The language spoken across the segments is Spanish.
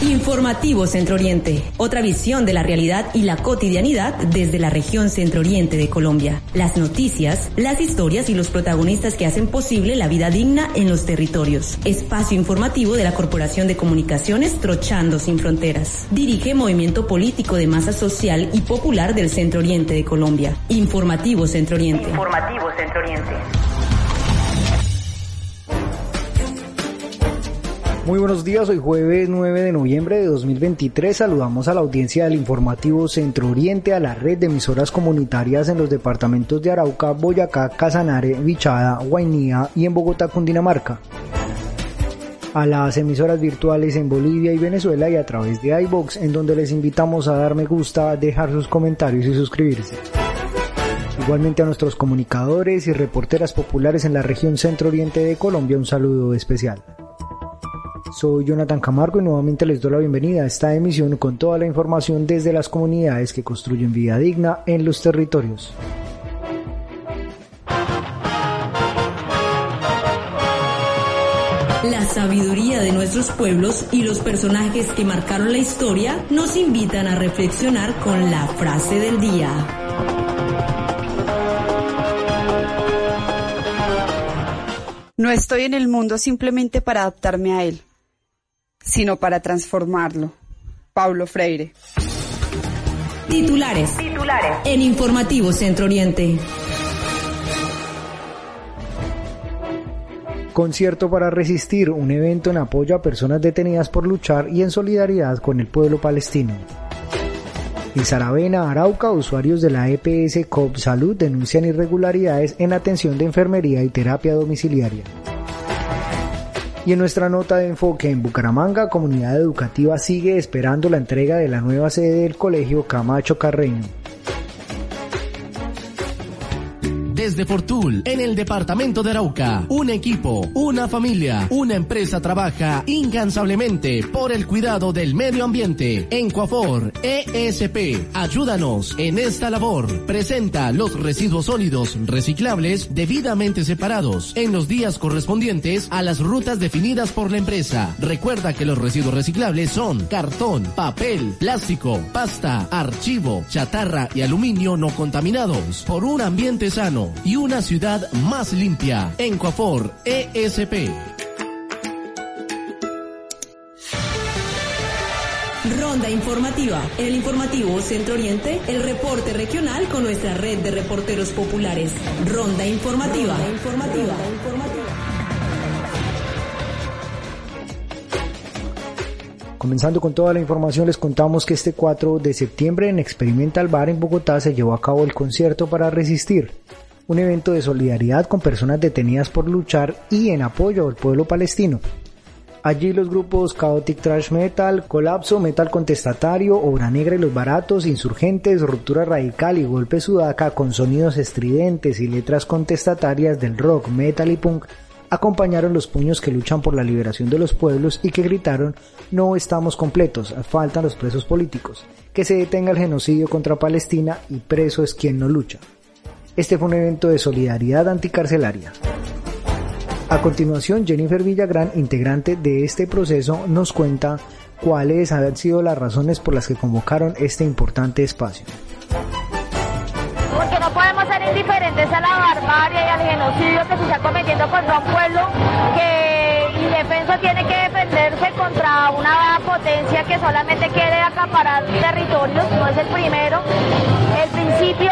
Informativo Centro Oriente. Otra visión de la realidad y la cotidianidad desde la región Centro Oriente de Colombia. Las noticias, las historias y los protagonistas que hacen posible la vida digna en los territorios. Espacio informativo de la Corporación de Comunicaciones Trochando Sin Fronteras. Dirige Movimiento Político de Masa Social y Popular del Centro Oriente de Colombia. Informativo Centro Oriente. Informativo Centro Oriente. Muy buenos días, hoy jueves 9 de noviembre de 2023 saludamos a la audiencia del informativo Centro Oriente, a la red de emisoras comunitarias en los departamentos de Arauca, Boyacá, Casanare, Vichada, Guainía y en Bogotá, Cundinamarca. A las emisoras virtuales en Bolivia y Venezuela y a través de iBox, en donde les invitamos a dar me gusta, dejar sus comentarios y suscribirse. Igualmente a nuestros comunicadores y reporteras populares en la región centro oriente de Colombia un saludo especial. Soy Jonathan Camargo y nuevamente les doy la bienvenida a esta emisión con toda la información desde las comunidades que construyen vida digna en los territorios. La sabiduría de nuestros pueblos y los personajes que marcaron la historia nos invitan a reflexionar con la frase del día. No estoy en el mundo simplemente para adaptarme a él sino para transformarlo. Paulo Freire. Titulares. Titulares. En Informativo Centro Oriente. Concierto para resistir, un evento en apoyo a personas detenidas por luchar y en solidaridad con el pueblo palestino. En Saravena, Arauca, usuarios de la EPS COP Salud denuncian irregularidades en atención de enfermería y terapia domiciliaria. Y en nuestra nota de enfoque en Bucaramanga, comunidad educativa sigue esperando la entrega de la nueva sede del colegio Camacho Carreño. Desde Fortul, en el departamento de Arauca. Un equipo, una familia, una empresa trabaja incansablemente por el cuidado del medio ambiente. En Coafor, ESP, ayúdanos en esta labor. Presenta los residuos sólidos reciclables debidamente separados en los días correspondientes a las rutas definidas por la empresa. Recuerda que los residuos reciclables son cartón, papel, plástico, pasta, archivo, chatarra y aluminio no contaminados por un ambiente sano y una ciudad más limpia. En Coafor ESP. Ronda informativa. En el informativo Centro Oriente, el reporte regional con nuestra red de reporteros populares. Ronda informativa. Ronda informativa. Comenzando con toda la información, les contamos que este 4 de septiembre en Experimental Bar en Bogotá se llevó a cabo el concierto para resistir, un evento de solidaridad con personas detenidas por luchar y en apoyo al pueblo palestino. Allí los grupos Chaotic Trash Metal, Colapso, Metal Contestatario, Obra Negra y Los Baratos, Insurgentes, Ruptura Radical y Golpe Sudaca con sonidos estridentes y letras contestatarias del rock, metal y punk acompañaron los puños que luchan por la liberación de los pueblos y que gritaron no estamos completos, faltan los presos políticos, que se detenga el genocidio contra Palestina y preso es quien no lucha. Este fue un evento de solidaridad anticarcelaria. A continuación, Jennifer Villagrán, integrante de este proceso, nos cuenta cuáles han sido las razones por las que convocaron este importante espacio porque no podemos ser indiferentes a la barbarie y al genocidio que se está cometiendo contra un pueblo que indefenso tiene que que solamente quiere acaparar territorios, no es el primero. El principio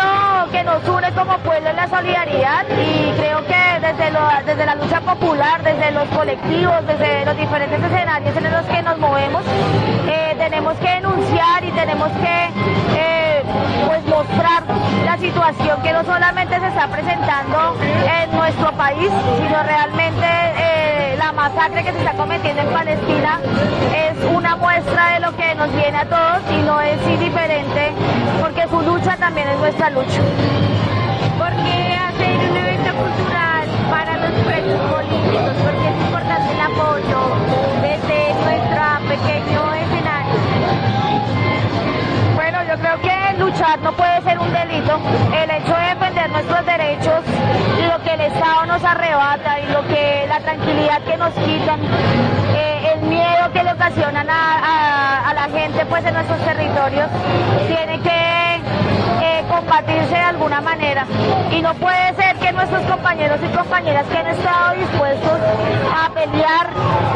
que nos une como pueblo es la solidaridad y creo que desde, desde la lucha popular, desde los colectivos, desde los diferentes escenarios en los que nos movemos, eh, tenemos que denunciar y tenemos que eh, pues mostrar la situación que no solamente se está presentando en nuestro país, sino realmente eh, la masacre que se está cometiendo en Palestina es una muestra de lo que nos viene a todos y no es indiferente porque su lucha también es nuestra lucha. ¿Por qué hacer un evento cultural para los presos políticos? Porque es importante el apoyo desde nuestro pequeño escenario. Bueno, yo creo que luchar no puede ser un delito. El hecho de defender nuestros derechos Estado nos arrebata y lo que la tranquilidad que nos quitan, eh, el miedo que le ocasionan a pues en nuestros territorios tiene que eh, combatirse de alguna manera. Y no puede ser que nuestros compañeros y compañeras que han estado dispuestos a pelear,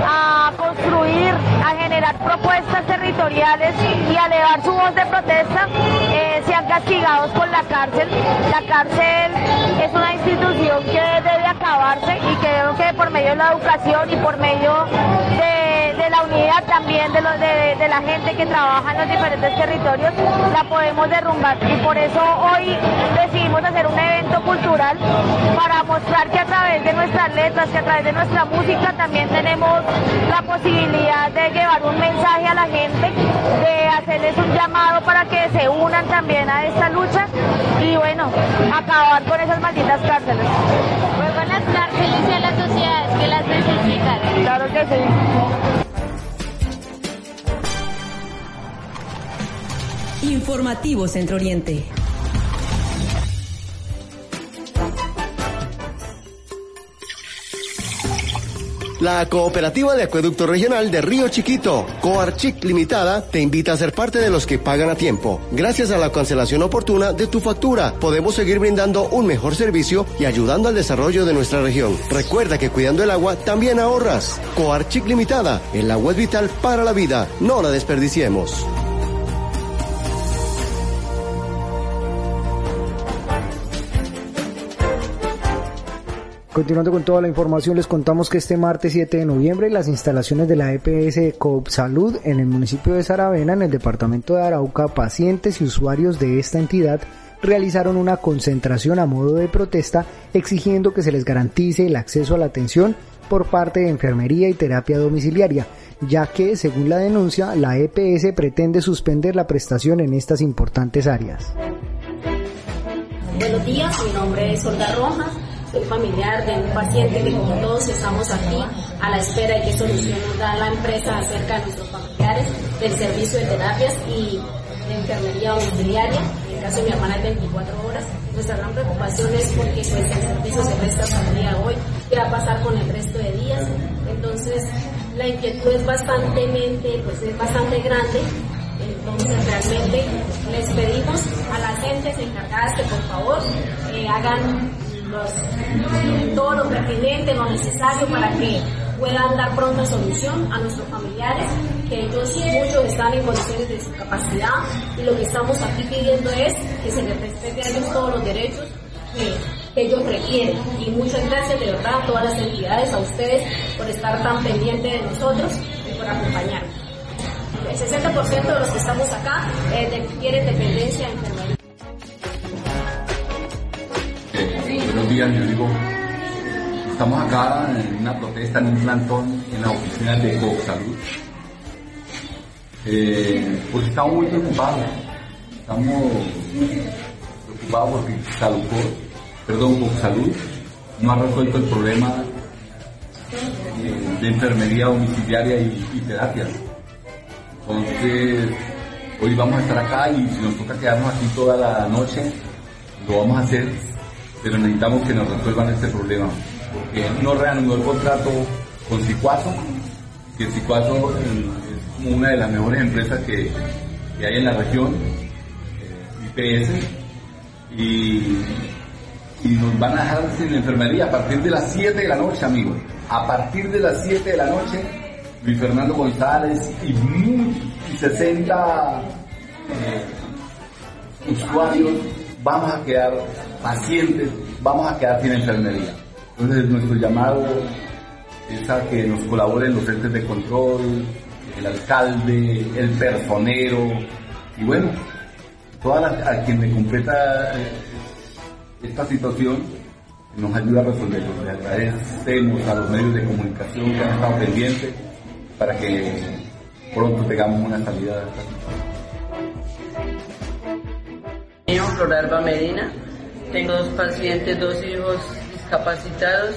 a construir, a generar propuestas territoriales y a elevar su voz de protesta, eh, castigados con la cárcel. La cárcel es una institución que debe acabarse y creo que por medio de la educación y por medio también de, de, la gente que trabaja en los diferentes territorios, la podemos derrumbar. Y por eso hoy decidimos hacer un evento cultural para mostrar que a través de nuestras letras, que a través de nuestra música también tenemos la posibilidad de llevar un mensaje a la gente, de hacerles un llamado para que se unan también a esta lucha y bueno, acabar con esas malditas cárceles. Vuelvan las cárceles y a las sociedades que las necesitan. Claro que sí. Informativo Centro Oriente. La Cooperativa de Acueducto Regional de Río Chiquito, Coarchic Limitada, te invita a ser parte de los que pagan a tiempo. Gracias a la cancelación oportuna de tu factura, podemos seguir brindando un mejor servicio y ayudando al desarrollo de nuestra región. Recuerda que cuidando el agua también ahorras. Coarchic Limitada, el agua es vital para la vida, no la desperdiciemos. Continuando con toda la información, les contamos que este martes 7 de noviembre las instalaciones de la EPS Coop Salud en el municipio de Saravena, en el departamento de Arauca, pacientes y usuarios de esta entidad realizaron una concentración a modo de protesta exigiendo que se les garantice el acceso a la atención por parte de enfermería y terapia domiciliaria, ya que, según la denuncia, la EPS pretende suspender la prestación en estas importantes áreas. Buenos días, mi nombre es Olga Rojas soy familiar de un paciente que como todos estamos aquí a la espera de qué solución nos da la empresa acerca de nuestros familiares del servicio de terapias y de enfermería domiciliaria. En el caso de mi hermana es 24 horas. Nuestra gran preocupación es porque pues, el servicio se presta hasta el día de hoy. ¿Qué va a pasar con el resto de días? Entonces la inquietud es bastante, pues, es bastante grande entonces realmente les pedimos a las gentes encargadas que por favor eh, hagan todo lo pertinente, lo necesario para que puedan dar pronta solución a nuestros familiares, que ellos muchos están en condiciones de discapacidad y lo que estamos aquí pidiendo es que se les respete a ellos todos los derechos que, ellos requieren. Y muchas gracias de verdad a todas las entidades, a ustedes por estar tan pendientes de nosotros y por acompañarnos. El 60% de los que estamos acá eh, quieren dependencia de días, digo, estamos acá en una protesta, en un plantón en la oficina de Salud, eh, porque estamos muy preocupados, estamos preocupados porque Salud, perdón, Salud no ha resuelto el problema eh, de enfermería domiciliaria y, y terapia. Entonces, hoy vamos a estar acá y si nos toca quedarnos aquí toda la noche, lo vamos a hacer pero necesitamos que nos resuelvan este problema, porque no reanudó el contrato con Cicuato, que Cicuato es como una de las mejores empresas que, hay en la región, eh, IPS, y, y nos van a dejar sin enfermería a partir de las 7 de la noche, amigos. A partir de las 7 de la noche, Luis Fernando González y, 60 eh, usuarios vamos a quedar pacientes, vamos a quedar sin enfermería. Entonces nuestro llamado es a que nos colaboren los entes de control, el alcalde, el personero y bueno, toda la, a quien le completa eh, esta situación nos ayuda a resolverlo. Le agradecemos a los medios de comunicación que han estado pendientes para que pronto tengamos una salida de esta situación. Floralba Medina. Tengo dos pacientes, dos hijos discapacitados.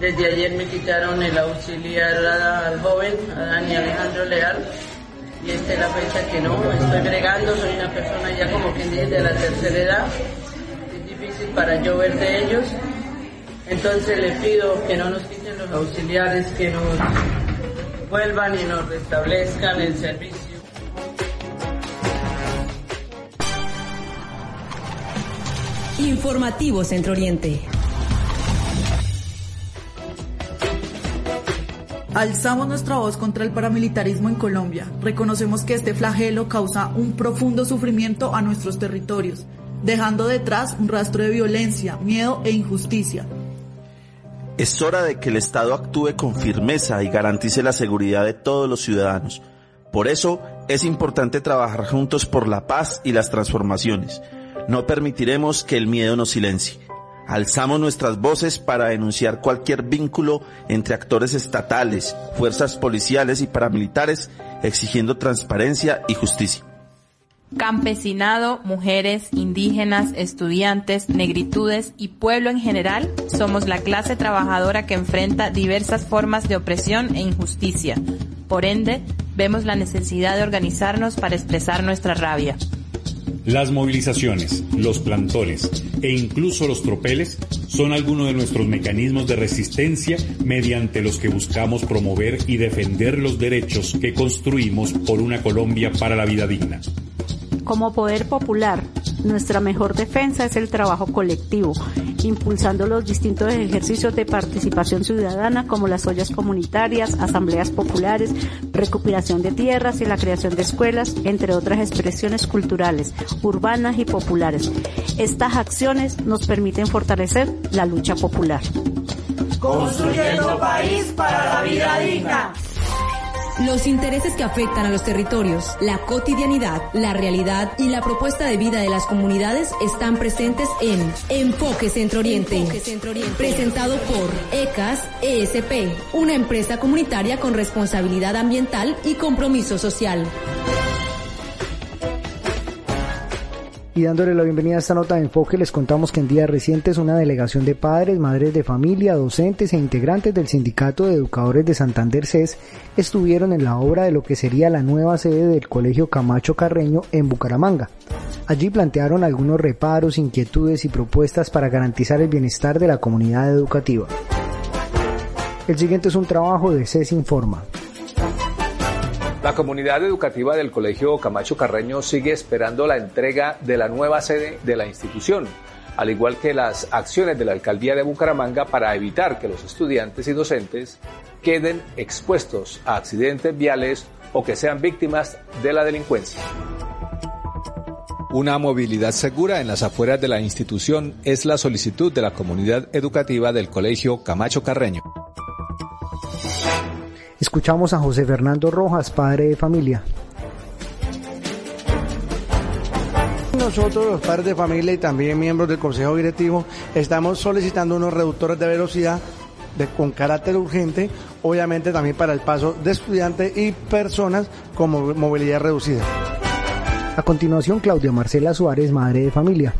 Desde ayer me quitaron el auxiliar al joven, a Dani Alejandro Leal. Y esta es la fecha que no estoy bregando, soy una persona ya como quien dice de la tercera edad. Es difícil para yo ver de ellos. Entonces le pido que no nos quiten los auxiliares, que nos vuelvan y nos restablezcan el servicio. Informativo Centro Oriente. Alzamos nuestra voz contra el paramilitarismo en Colombia. Reconocemos que este flagelo causa un profundo sufrimiento a nuestros territorios, dejando detrás un rastro de violencia, miedo e injusticia. Es hora de que el Estado actúe con firmeza y garantice la seguridad de todos los ciudadanos. Por eso es importante trabajar juntos por la paz y las transformaciones. No permitiremos que el miedo nos silencie. Alzamos nuestras voces para denunciar cualquier vínculo entre actores estatales, fuerzas policiales y paramilitares, exigiendo transparencia y justicia. Campesinado, mujeres, indígenas, estudiantes, negritudes y pueblo en general somos la clase trabajadora que enfrenta diversas formas de opresión e injusticia. Por ende, vemos la necesidad de organizarnos para expresar nuestra rabia. Las movilizaciones, los plantones e incluso los tropeles son algunos de nuestros mecanismos de resistencia mediante los que buscamos promover y defender los derechos que construimos por una Colombia para la vida digna. Como poder popular, nuestra mejor defensa es el trabajo colectivo, impulsando los distintos ejercicios de participación ciudadana como las ollas comunitarias, asambleas populares, recuperación de tierras y la creación de escuelas, entre otras expresiones culturales, urbanas y populares. Estas acciones nos permiten fortalecer la lucha popular. Construyendo país para la vida digna. Los intereses que afectan a los territorios, la cotidianidad, la realidad y la propuesta de vida de las comunidades están presentes en Enfoque Centro Oriente, presentado por ECAS ESP, una empresa comunitaria con responsabilidad ambiental y compromiso social. Y dándole la bienvenida a esta nota de enfoque, les contamos que en días recientes una delegación de padres, madres de familia, docentes e integrantes del Sindicato de Educadores de Santander CES estuvieron en la obra de lo que sería la nueva sede del Colegio Camacho Carreño en Bucaramanga. Allí plantearon algunos reparos, inquietudes y propuestas para garantizar el bienestar de la comunidad educativa. El siguiente es un trabajo de CES Informa. La comunidad educativa del Colegio Camacho Carreño sigue esperando la entrega de la nueva sede de la institución, al igual que las acciones de la alcaldía de Bucaramanga para evitar que los estudiantes y docentes queden expuestos a accidentes viales o que sean víctimas de la delincuencia. Una movilidad segura en las afueras de la institución es la solicitud de la comunidad educativa del Colegio Camacho Carreño. Escuchamos a José Fernando Rojas, padre de familia. Nosotros, los padres de familia y también miembros del Consejo Directivo, estamos solicitando unos reductores de velocidad de, con carácter urgente, obviamente también para el paso de estudiantes y personas con movilidad reducida. A continuación, Claudia Marcela Suárez, madre de familia.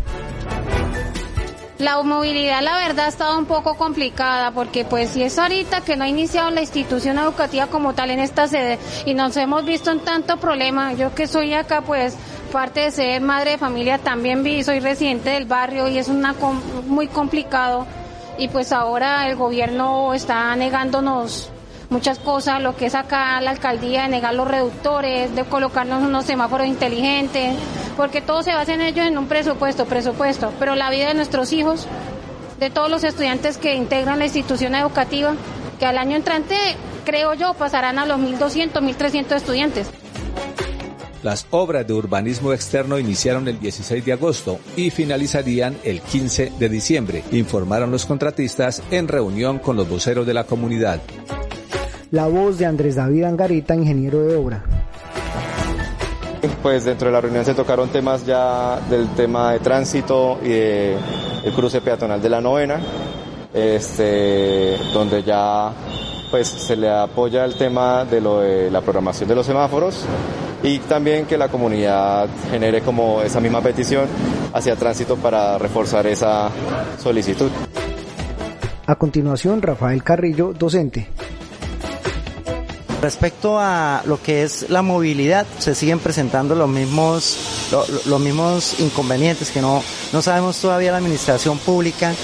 La movilidad, la verdad, ha estado un poco complicada porque pues si es ahorita que no ha iniciado la institución educativa como tal en esta sede y nos hemos visto en tanto problema, yo que soy acá pues parte de ser madre de familia también vi, soy residente del barrio y es una muy complicado y pues ahora el gobierno está negándonos muchas cosas, lo que es acá la alcaldía de negar los reductores, de colocarnos unos semáforos inteligentes, porque todo se basa en ellos en un presupuesto, presupuesto, pero la vida de nuestros hijos, de todos los estudiantes que integran la institución educativa, que al año entrante, creo yo, pasarán a los 1.200, 1.300 estudiantes. Las obras de urbanismo externo iniciaron el 16 de agosto y finalizarían el 15 de diciembre, informaron los contratistas en reunión con los voceros de la comunidad. La voz de Andrés David Angarita, ingeniero de obra. Pues dentro de la reunión se tocaron temas ya del tema de tránsito y de el cruce peatonal de la novena, este, donde ya pues se le apoya el tema de lo de la programación de los semáforos y también que la comunidad genere como esa misma petición hacia tránsito para reforzar esa solicitud. A continuación, Rafael Carrillo, docente. Respecto a lo que es la movilidad, se siguen presentando los mismos, los mismos inconvenientes que no, no sabemos todavía la administración pública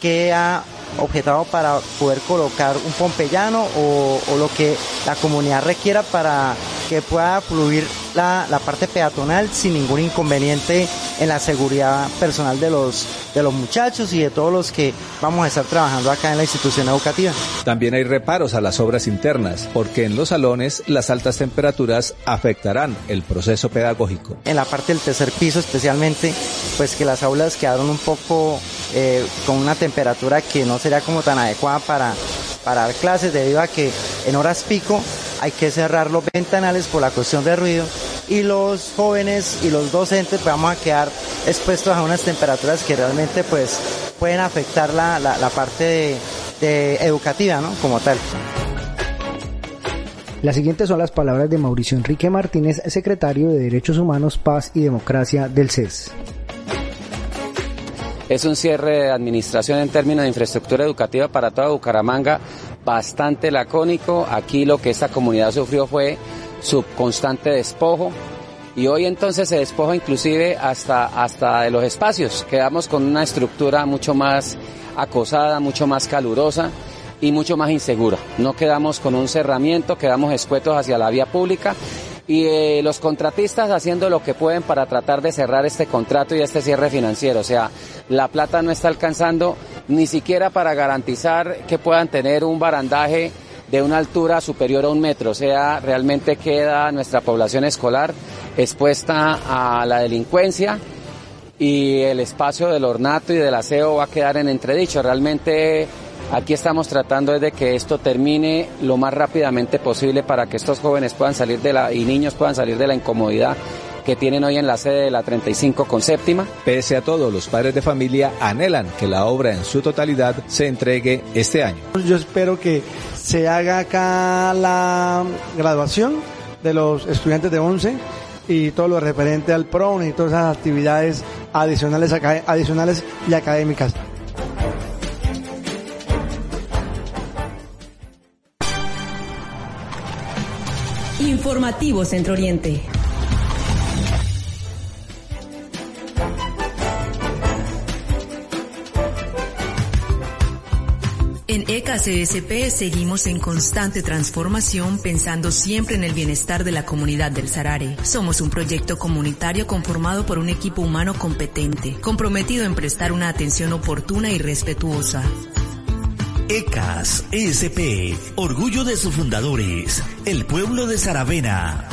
que ha objetado para poder colocar un pompellano o, o lo que la comunidad requiera para que pueda fluir la, la, parte peatonal sin ningún inconveniente en la seguridad personal de los, de los muchachos y de todos los que vamos a estar trabajando acá en la institución educativa. También hay reparos a las obras internas, porque en los salones las altas temperaturas afectarán el proceso pedagógico. En la parte del tercer piso especialmente, pues que las aulas quedaron un poco eh, con una temperatura que no sería como tan adecuada para, para dar clases debido a que en horas pico hay que cerrar los ventanales por la cuestión de ruido y los jóvenes y los docentes vamos a quedar expuestos a unas temperaturas que realmente pues pueden afectar la, la, la parte de, de educativa, ¿no? Como tal. Las siguientes son las palabras de Mauricio Enrique Martínez, secretario de Derechos Humanos, Paz y Democracia del CES. Es un cierre de administración en términos de infraestructura educativa para toda Bucaramanga bastante lacónico. Aquí lo que esta comunidad sufrió fue su constante despojo y hoy entonces se despoja inclusive hasta, hasta de los espacios. Quedamos con una estructura mucho más acosada, mucho más calurosa y mucho más insegura. No quedamos con un cerramiento, quedamos escuetos hacia la vía pública y eh, los contratistas haciendo lo que pueden para tratar de cerrar este contrato y este cierre financiero. O sea, la plata no está alcanzando ni siquiera para garantizar que puedan tener un barandaje de una altura superior a un metro. O sea, realmente queda nuestra población escolar expuesta a la delincuencia y el espacio del ornato y del aseo va a quedar en entredicho. Realmente Aquí estamos tratando de que esto termine lo más rápidamente posible para que estos jóvenes puedan salir de la y niños puedan salir de la incomodidad que tienen hoy en la sede de la 35 con séptima. Pese a todo, los padres de familia anhelan que la obra en su totalidad se entregue este año. Yo espero que se haga acá la graduación de los estudiantes de 11 y todo lo referente al PRON y todas esas actividades adicionales, adicionales y académicas. Informativo Centro Oriente. En EKCSP seguimos en constante transformación pensando siempre en el bienestar de la comunidad del Sarare. Somos un proyecto comunitario conformado por un equipo humano competente, comprometido en prestar una atención oportuna y respetuosa. ECAS ESP, orgullo de sus fundadores, el pueblo de Saravena.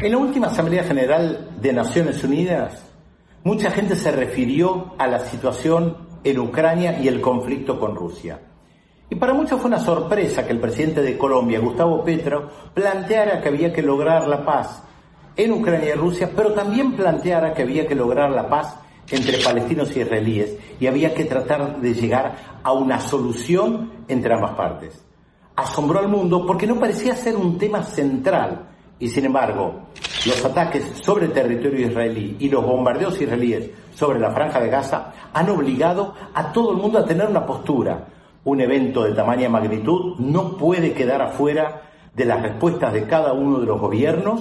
En la última Asamblea General de Naciones Unidas, mucha gente se refirió a la situación en Ucrania y el conflicto con Rusia. Y para muchos fue una sorpresa que el presidente de Colombia, Gustavo Petro, planteara que había que lograr la paz en Ucrania y Rusia, pero también planteara que había que lograr la paz entre palestinos y israelíes y había que tratar de llegar a una solución entre ambas partes. Asombró al mundo porque no parecía ser un tema central y sin embargo los ataques sobre el territorio israelí y los bombardeos israelíes sobre la franja de Gaza han obligado a todo el mundo a tener una postura, un evento de tamaña magnitud no puede quedar afuera de las respuestas de cada uno de los gobiernos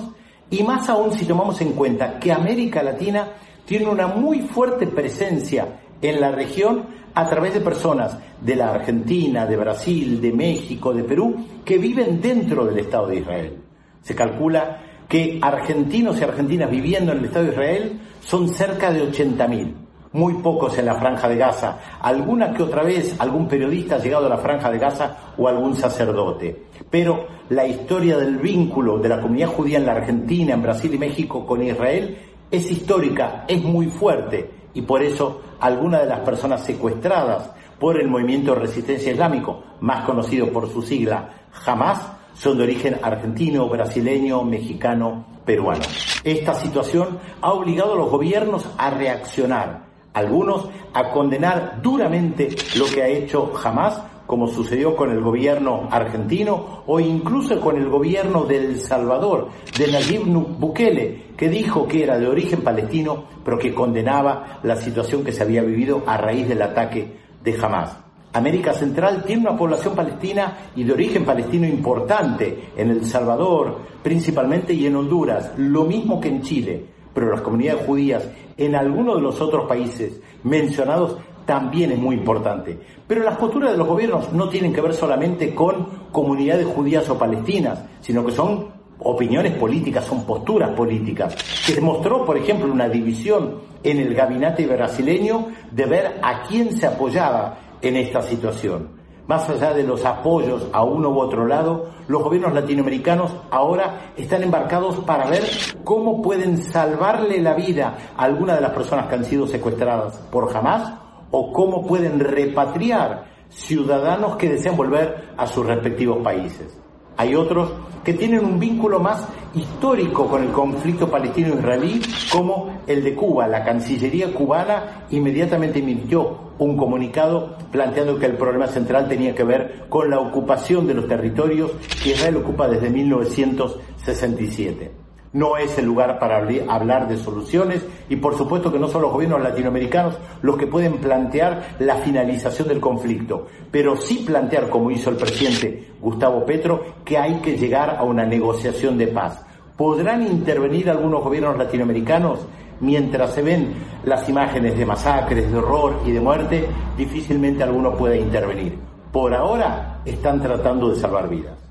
y más aún si tomamos en cuenta que América Latina tiene una muy fuerte presencia en la región a través de personas de la Argentina, de Brasil, de México, de Perú, que viven dentro del Estado de Israel. Se calcula que argentinos y argentinas viviendo en el Estado de Israel son cerca de 80.000 muy pocos en la franja de Gaza, alguna que otra vez algún periodista ha llegado a la franja de Gaza o algún sacerdote. Pero la historia del vínculo de la comunidad judía en la Argentina, en Brasil y México con Israel es histórica, es muy fuerte y por eso algunas de las personas secuestradas por el movimiento de resistencia islámico, más conocido por su sigla Hamas, son de origen argentino, brasileño, mexicano, peruano. Esta situación ha obligado a los gobiernos a reaccionar algunos a condenar duramente lo que ha hecho Hamas, como sucedió con el gobierno argentino o incluso con el gobierno de El Salvador, de Nayib Bukele, que dijo que era de origen palestino, pero que condenaba la situación que se había vivido a raíz del ataque de Hamas. América Central tiene una población palestina y de origen palestino importante en El Salvador principalmente y en Honduras, lo mismo que en Chile pero las comunidades judías en algunos de los otros países mencionados también es muy importante. Pero las posturas de los gobiernos no tienen que ver solamente con comunidades judías o palestinas, sino que son opiniones políticas, son posturas políticas. Se demostró, por ejemplo, una división en el gabinete brasileño de ver a quién se apoyaba en esta situación. Más allá de los apoyos a uno u otro lado, los gobiernos latinoamericanos ahora están embarcados para ver cómo pueden salvarle la vida a alguna de las personas que han sido secuestradas por Hamas o cómo pueden repatriar ciudadanos que desean volver a sus respectivos países. Hay otros que tienen un vínculo más histórico con el conflicto palestino-israelí, como el de Cuba. La Cancillería cubana inmediatamente emitió un comunicado planteando que el problema central tenía que ver con la ocupación de los territorios que Israel ocupa desde 1967 no es el lugar para hablar de soluciones y por supuesto que no son los gobiernos latinoamericanos los que pueden plantear la finalización del conflicto, pero sí plantear, como hizo el presidente Gustavo Petro, que hay que llegar a una negociación de paz. ¿Podrán intervenir algunos gobiernos latinoamericanos? Mientras se ven las imágenes de masacres, de horror y de muerte, difícilmente alguno pueda intervenir. Por ahora están tratando de salvar vidas.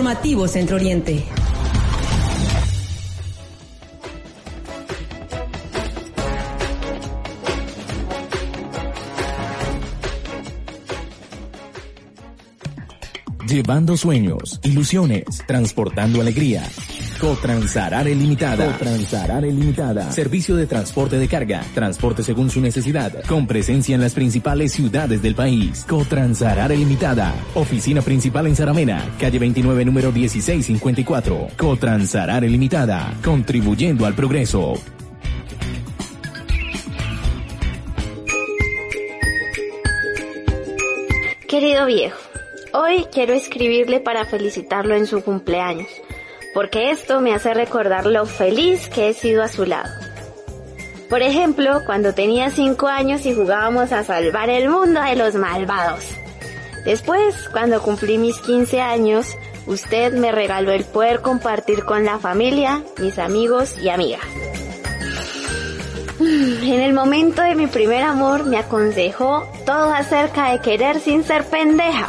Informativo Centro Oriente. Llevando sueños, ilusiones, transportando alegría. Cotransarare Limitada. Cotransarare Limitada. Servicio de transporte de carga, transporte según su necesidad, con presencia en las principales ciudades del país. Cotransarare Limitada. Oficina principal en Saramena, calle 29, número 1654. Cotransarare Limitada. Contribuyendo al progreso. Querido viejo, hoy quiero escribirle para felicitarlo en su cumpleaños porque esto me hace recordar lo feliz que he sido a su lado. Por ejemplo, cuando tenía 5 años y jugábamos a salvar el mundo de los malvados. Después, cuando cumplí mis 15 años, usted me regaló el poder compartir con la familia, mis amigos y amigas. En el momento de mi primer amor me aconsejó todo acerca de querer sin ser pendeja.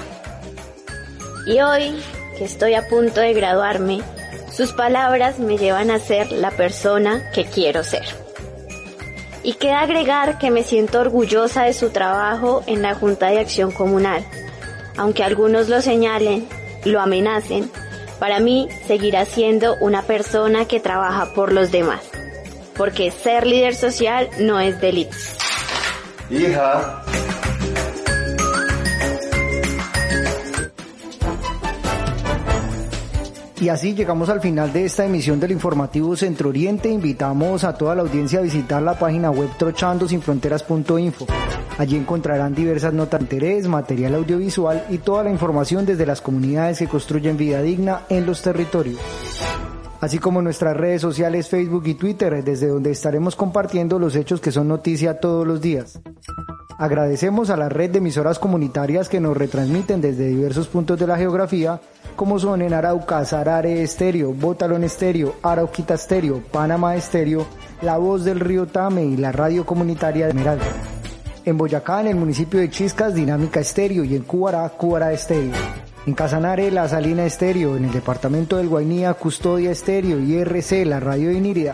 Y hoy, que estoy a punto de graduarme, sus palabras me llevan a ser la persona que quiero ser. Y queda agregar que me siento orgullosa de su trabajo en la Junta de Acción Comunal. Aunque algunos lo señalen, lo amenacen, para mí seguirá siendo una persona que trabaja por los demás. Porque ser líder social no es delito. Hija, Y así llegamos al final de esta emisión del informativo Centro Oriente. Invitamos a toda la audiencia a visitar la página web trochandosinfronteras.info. Allí encontrarán diversas notas de interés, material audiovisual y toda la información desde las comunidades que construyen vida digna en los territorios. Así como nuestras redes sociales Facebook y Twitter, desde donde estaremos compartiendo los hechos que son noticia todos los días. Agradecemos a la red de emisoras comunitarias que nos retransmiten desde diversos puntos de la geografía como son en Arauca, Sarare Estéreo, Botalón Estéreo, Arauquita Estéreo, Panamá Estéreo, La Voz del Río Tame y la radio comunitaria de Esmeralda. En Boyacá, en el municipio de Chiscas, Dinámica Estéreo y en Cubará, Cubará Estéreo. En Casanare, La Salina Estéreo, en el departamento del Guainía, Custodia Estéreo y RC, la radio de Inírida.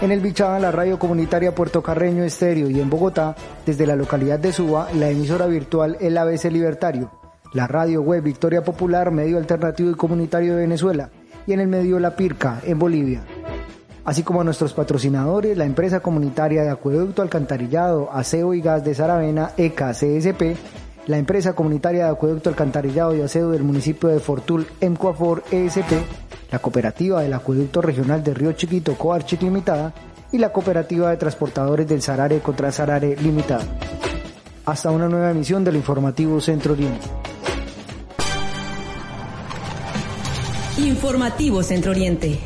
En el Bichada, la radio comunitaria Puerto Carreño Estéreo y en Bogotá, desde la localidad de Suba, la emisora virtual El ABC Libertario la radio web Victoria Popular, medio alternativo y comunitario de Venezuela, y en el medio La Pirca, en Bolivia. Así como a nuestros patrocinadores, la empresa comunitaria de acueducto alcantarillado, aseo y gas de Saravena, ECA CSP, la empresa comunitaria de acueducto alcantarillado y aseo del municipio de Fortul, EMCOAFOR ESP, la cooperativa del acueducto regional de Río Chiquito, Coarchic Limitada, y la cooperativa de transportadores del Sarare contra Sarare Limitada. Hasta una nueva emisión del informativo Centro Oriente. Informativo Centro Oriente.